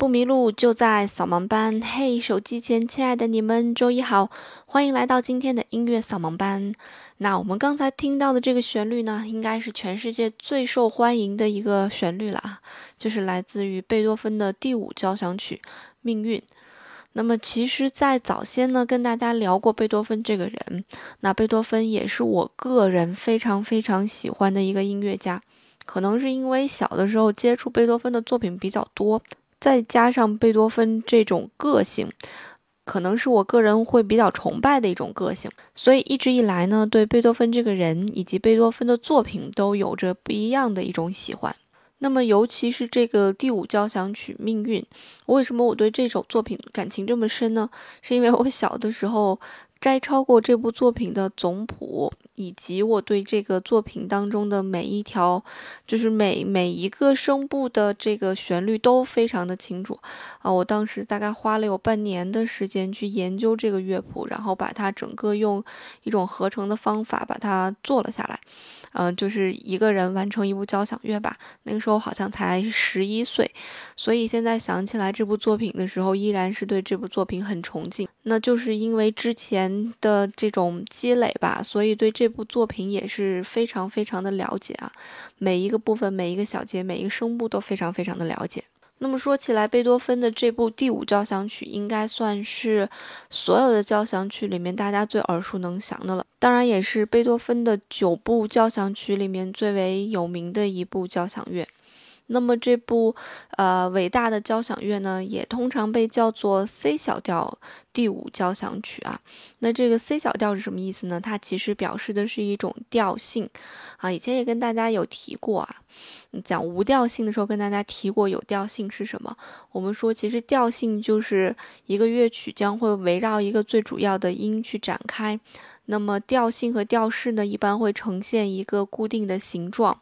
不迷路，就在扫盲班。嘿，手机前亲爱的你们，周一好，欢迎来到今天的音乐扫盲班。那我们刚才听到的这个旋律呢，应该是全世界最受欢迎的一个旋律了啊，就是来自于贝多芬的第五交响曲《命运》。那么，其实，在早先呢，跟大家聊过贝多芬这个人。那贝多芬也是我个人非常非常喜欢的一个音乐家，可能是因为小的时候接触贝多芬的作品比较多。再加上贝多芬这种个性，可能是我个人会比较崇拜的一种个性，所以一直以来呢，对贝多芬这个人以及贝多芬的作品都有着不一样的一种喜欢。那么，尤其是这个第五交响曲《命运》，为什么我对这首作品感情这么深呢？是因为我小的时候摘抄过这部作品的总谱。以及我对这个作品当中的每一条，就是每每一个声部的这个旋律都非常的清楚啊！我当时大概花了有半年的时间去研究这个乐谱，然后把它整个用一种合成的方法把它做了下来。嗯，就是一个人完成一部交响乐吧。那个时候好像才十一岁，所以现在想起来这部作品的时候，依然是对这部作品很崇敬。那就是因为之前的这种积累吧，所以对这这部作品也是非常非常的了解啊。每一个部分、每一个小节、每一个声部都非常非常的了解。那么说起来，贝多芬的这部第五交响曲应该算是所有的交响曲里面大家最耳熟能详的了。当然，也是贝多芬的九部交响曲里面最为有名的一部交响乐。那么这部呃伟大的交响乐呢，也通常被叫做 C 小调第五交响曲啊。那这个 C 小调是什么意思呢？它其实表示的是一种调性啊。以前也跟大家有提过啊，讲无调性的时候跟大家提过有调性是什么。我们说其实调性就是一个乐曲将会围绕一个最主要的音去展开。那么调性和调式呢，一般会呈现一个固定的形状。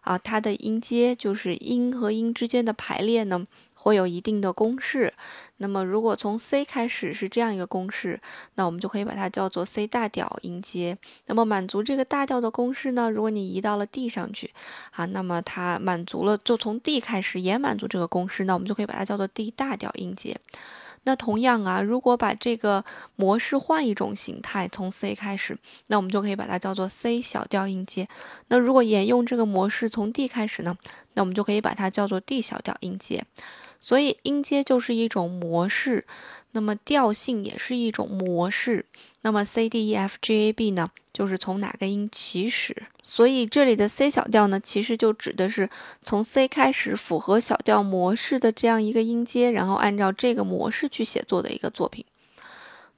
啊，它的音阶就是音和音之间的排列呢，会有一定的公式。那么，如果从 C 开始是这样一个公式，那我们就可以把它叫做 C 大调音阶。那么，满足这个大调的公式呢，如果你移到了 D 上去，啊，那么它满足了，就从 D 开始也满足这个公式，那我们就可以把它叫做 D 大调音阶。那同样啊，如果把这个模式换一种形态，从 C 开始，那我们就可以把它叫做 C 小调音阶。那如果沿用这个模式从 D 开始呢，那我们就可以把它叫做 D 小调音阶。所以音阶就是一种模式，那么调性也是一种模式。那么 C D E F G A B 呢，就是从哪个音起始？所以这里的 C 小调呢，其实就指的是从 C 开始符合小调模式的这样一个音阶，然后按照这个模式去写作的一个作品。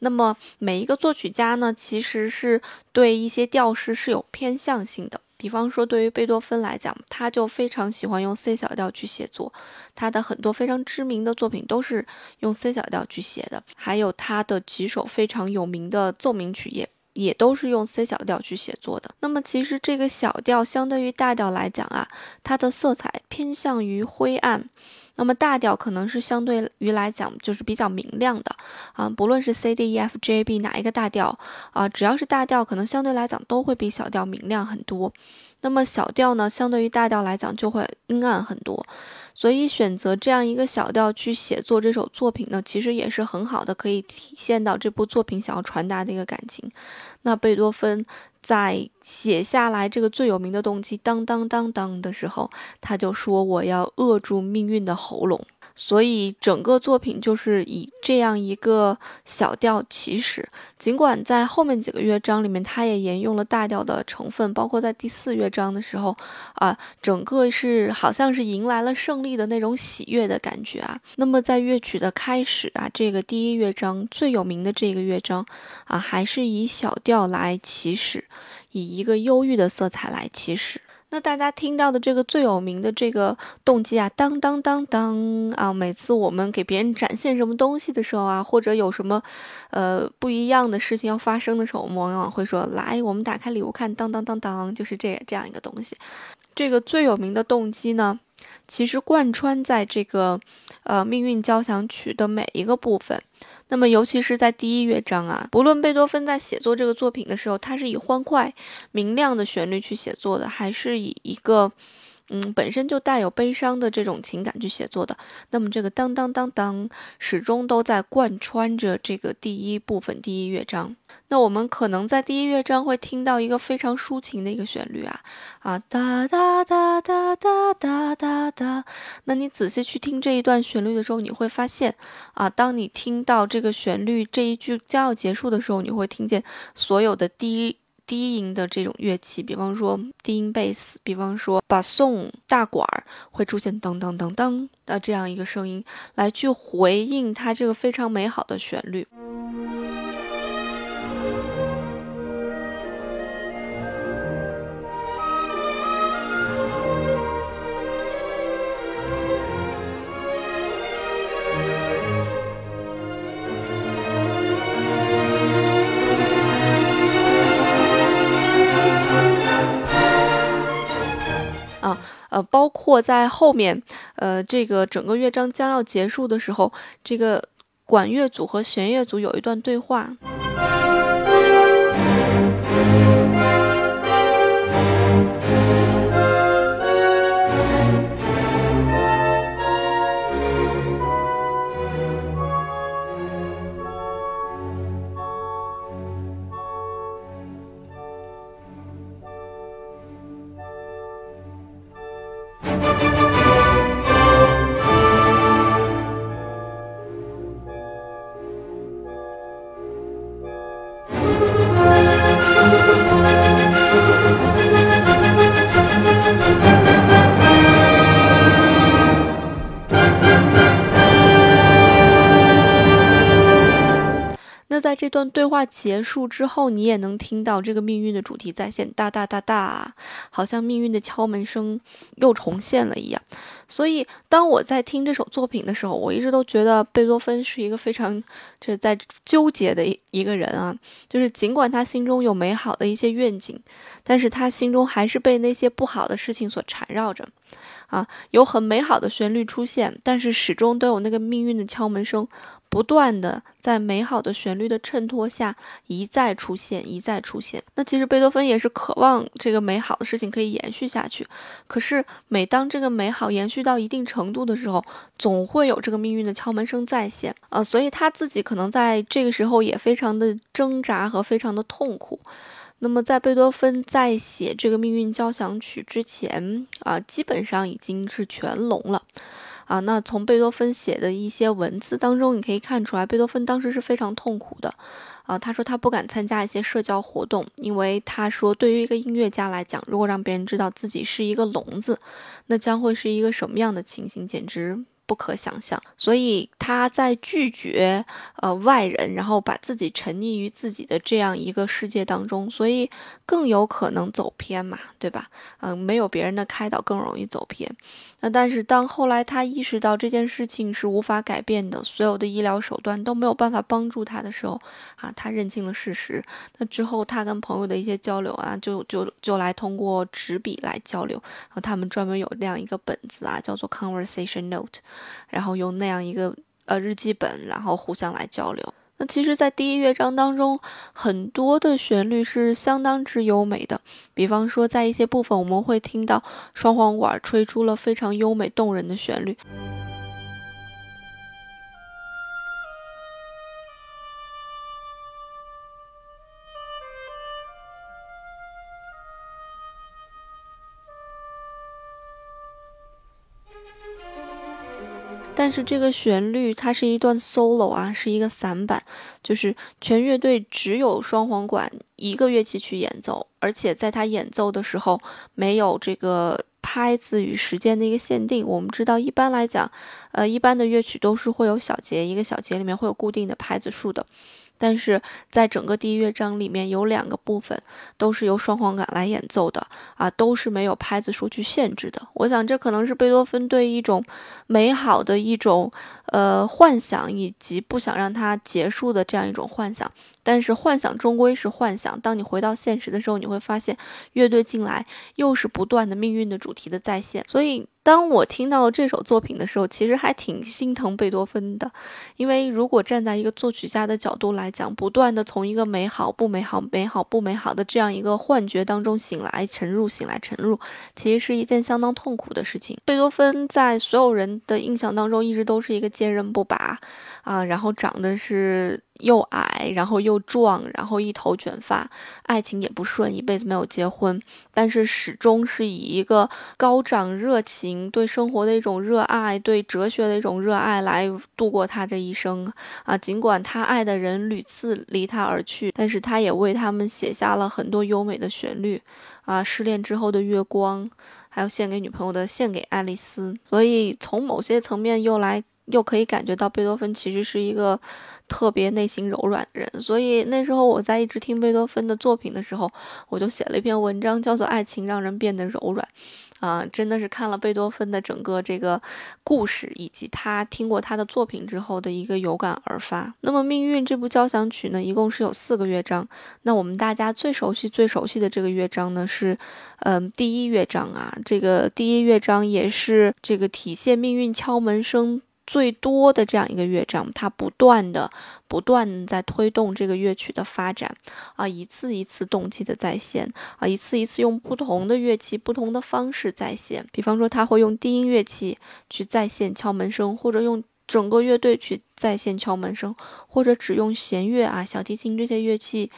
那么每一个作曲家呢，其实是对一些调式是有偏向性的。比方说，对于贝多芬来讲，他就非常喜欢用 C 小调去写作，他的很多非常知名的作品都是用 C 小调去写的，还有他的几首非常有名的奏鸣曲也也都是用 C 小调去写作的。那么，其实这个小调相对于大调来讲啊，它的色彩偏向于灰暗。那么大调可能是相对于来讲就是比较明亮的啊，不论是 C D E F G A B 哪一个大调啊，只要是大调，可能相对来讲都会比小调明亮很多。那么小调呢，相对于大调来讲就会阴暗很多。所以选择这样一个小调去写作这首作品呢，其实也是很好的，可以体现到这部作品想要传达的一个感情。那贝多芬在写下来这个最有名的动机“当当当当”的时候，他就说：“我要扼住命运的喉咙。”所以整个作品就是以这样一个小调起始，尽管在后面几个乐章里面，它也沿用了大调的成分，包括在第四乐章的时候，啊，整个是好像是迎来了胜利的那种喜悦的感觉啊。那么在乐曲的开始啊，这个第一乐章最有名的这个乐章啊，还是以小调来起始，以一个忧郁的色彩来起始。那大家听到的这个最有名的这个动机啊，当当当当啊！每次我们给别人展现什么东西的时候啊，或者有什么，呃，不一样的事情要发生的时候，我们往往会说：“来，我们打开礼物看，当当当当，就是这这样一个东西。”这个最有名的动机呢，其实贯穿在这个，呃，命运交响曲的每一个部分。那么，尤其是在第一乐章啊，不论贝多芬在写作这个作品的时候，他是以欢快、明亮的旋律去写作的，还是以一个，嗯，本身就带有悲伤的这种情感去写作的。那么这个当当当当，始终都在贯穿着这个第一部分第一乐章。那我们可能在第一乐章会听到一个非常抒情的一个旋律啊啊哒哒哒哒哒哒哒哒。那你仔细去听这一段旋律的时候，你会发现啊，当你听到这个旋律这一句将要结束的时候，你会听见所有的低低音的这种乐器，比方说低音贝斯，比方说把颂大管儿会出现噔噔噔噔的这样一个声音，来去回应它这个非常美好的旋律。括在后面，呃，这个整个乐章将要结束的时候，这个管乐组和弦乐组有一段对话。那在这段对话结束之后，你也能听到这个命运的主题再现，哒哒哒哒，好像命运的敲门声又重现了一样。所以，当我在听这首作品的时候，我一直都觉得贝多芬是一个非常就是在纠结的一一个人啊。就是尽管他心中有美好的一些愿景，但是他心中还是被那些不好的事情所缠绕着。啊，有很美好的旋律出现，但是始终都有那个命运的敲门声，不断的在美好的旋律的衬托下一再出现，一再出现。那其实贝多芬也是渴望这个美好的事情可以延续下去，可是每当这个美好延续到一定程度的时候，总会有这个命运的敲门声再现。呃，所以他自己可能在这个时候也非常的挣扎和非常的痛苦。那么，在贝多芬在写这个命运交响曲之前啊，基本上已经是全聋了啊。那从贝多芬写的一些文字当中，你可以看出来，贝多芬当时是非常痛苦的啊。他说他不敢参加一些社交活动，因为他说，对于一个音乐家来讲，如果让别人知道自己是一个聋子，那将会是一个什么样的情形？简直。不可想象，所以他在拒绝呃外人，然后把自己沉溺于自己的这样一个世界当中，所以更有可能走偏嘛，对吧？嗯，没有别人的开导，更容易走偏。那但是当后来他意识到这件事情是无法改变的，所有的医疗手段都没有办法帮助他的时候，啊，他认清了事实。那之后他跟朋友的一些交流啊，就就就来通过纸笔来交流，然后他们专门有那样一个本子啊，叫做 conversation note，然后用那样一个呃日记本，然后互相来交流。那其实，在第一乐章当中，很多的旋律是相当之优美的。比方说，在一些部分，我们会听到双簧管吹出了非常优美动人的旋律。但是这个旋律它是一段 solo 啊，是一个散板，就是全乐队只有双簧管一个乐器去演奏，而且在它演奏的时候没有这个拍子与时间的一个限定。我们知道，一般来讲，呃，一般的乐曲都是会有小节，一个小节里面会有固定的拍子数的。但是在整个第一乐章里面有两个部分都是由双簧管来演奏的啊，都是没有拍子数去限制的。我想这可能是贝多芬对一种美好的一种呃幻想以及不想让它结束的这样一种幻想。但是幻想终归是幻想，当你回到现实的时候，你会发现乐队进来又是不断的命运的主题的再现。所以，当我听到这首作品的时候，其实还挺心疼贝多芬的，因为如果站在一个作曲家的角度来讲，不断的从一个美好不美好、美好不美好的这样一个幻觉当中醒来、沉入、醒来、沉入，其实是一件相当痛苦的事情。贝多芬在所有人的印象当中，一直都是一个坚韧不拔啊，然后长得是。又矮，然后又壮，然后一头卷发，爱情也不顺，一辈子没有结婚，但是始终是以一个高涨热情、对生活的一种热爱、对哲学的一种热爱来度过他这一生啊。尽管他爱的人屡次离他而去，但是他也为他们写下了很多优美的旋律啊。失恋之后的月光，还有献给女朋友的《献给爱丽丝》。所以从某些层面又来。又可以感觉到贝多芬其实是一个特别内心柔软的人，所以那时候我在一直听贝多芬的作品的时候，我就写了一篇文章，叫做《爱情让人变得柔软》。啊，真的是看了贝多芬的整个这个故事，以及他听过他的作品之后的一个有感而发。那么《命运》这部交响曲呢，一共是有四个乐章。那我们大家最熟悉、最熟悉的这个乐章呢，是嗯第一乐章啊。这个第一乐章也是这个体现命运敲门声。最多的这样一个乐章，它不断的、不断在推动这个乐曲的发展啊，一次一次动机的再现啊，一次一次用不同的乐器、不同的方式再现。比方说，他会用低音乐器去再现敲门声，或者用整个乐队去再现敲门声，或者只用弦乐啊、小提琴这些乐器。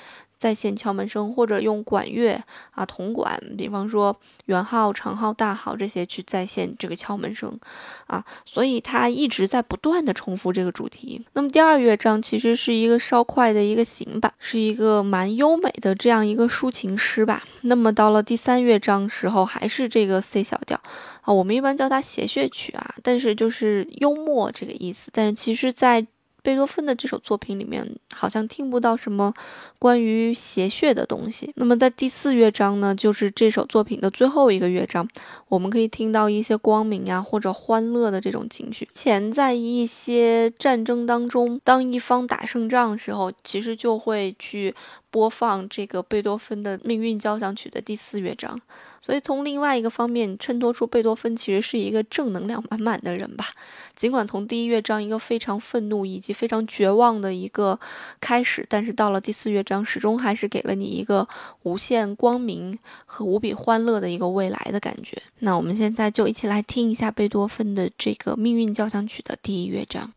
在线敲门声，或者用管乐啊，铜管，比方说圆号、长号、大号这些去再现这个敲门声啊，所以它一直在不断的重复这个主题。那么第二乐章其实是一个稍快的一个行板，是一个蛮优美的这样一个抒情诗吧。那么到了第三乐章时候，还是这个 C 小调啊，我们一般叫它谐谑曲啊，但是就是幽默这个意思。但是其实，在贝多芬的这首作品里面，好像听不到什么关于邪血的东西。那么在第四乐章呢，就是这首作品的最后一个乐章，我们可以听到一些光明呀或者欢乐的这种情绪。前在一些战争当中，当一方打胜仗的时候，其实就会去。播放这个贝多芬的命运交响曲的第四乐章，所以从另外一个方面衬托出贝多芬其实是一个正能量满满的人吧。尽管从第一乐章一个非常愤怒以及非常绝望的一个开始，但是到了第四乐章，始终还是给了你一个无限光明和无比欢乐的一个未来的感觉。那我们现在就一起来听一下贝多芬的这个命运交响曲的第一乐章。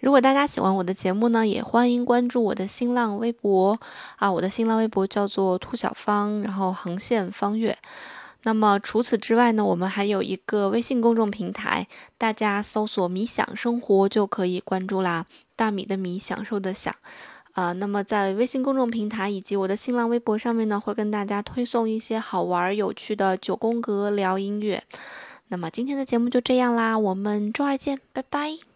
如果大家喜欢我的节目呢也欢迎关注我的新浪微博。啊我的新浪微博叫做兔小芳然后横线方月。那么除此之外呢我们还有一个微信公众平台大家搜索米想生活就可以关注啦大米的米享受的享。呃，那么在微信公众平台以及我的新浪微博上面呢，会跟大家推送一些好玩有趣的九宫格聊音乐。那么今天的节目就这样啦，我们周二见，拜拜。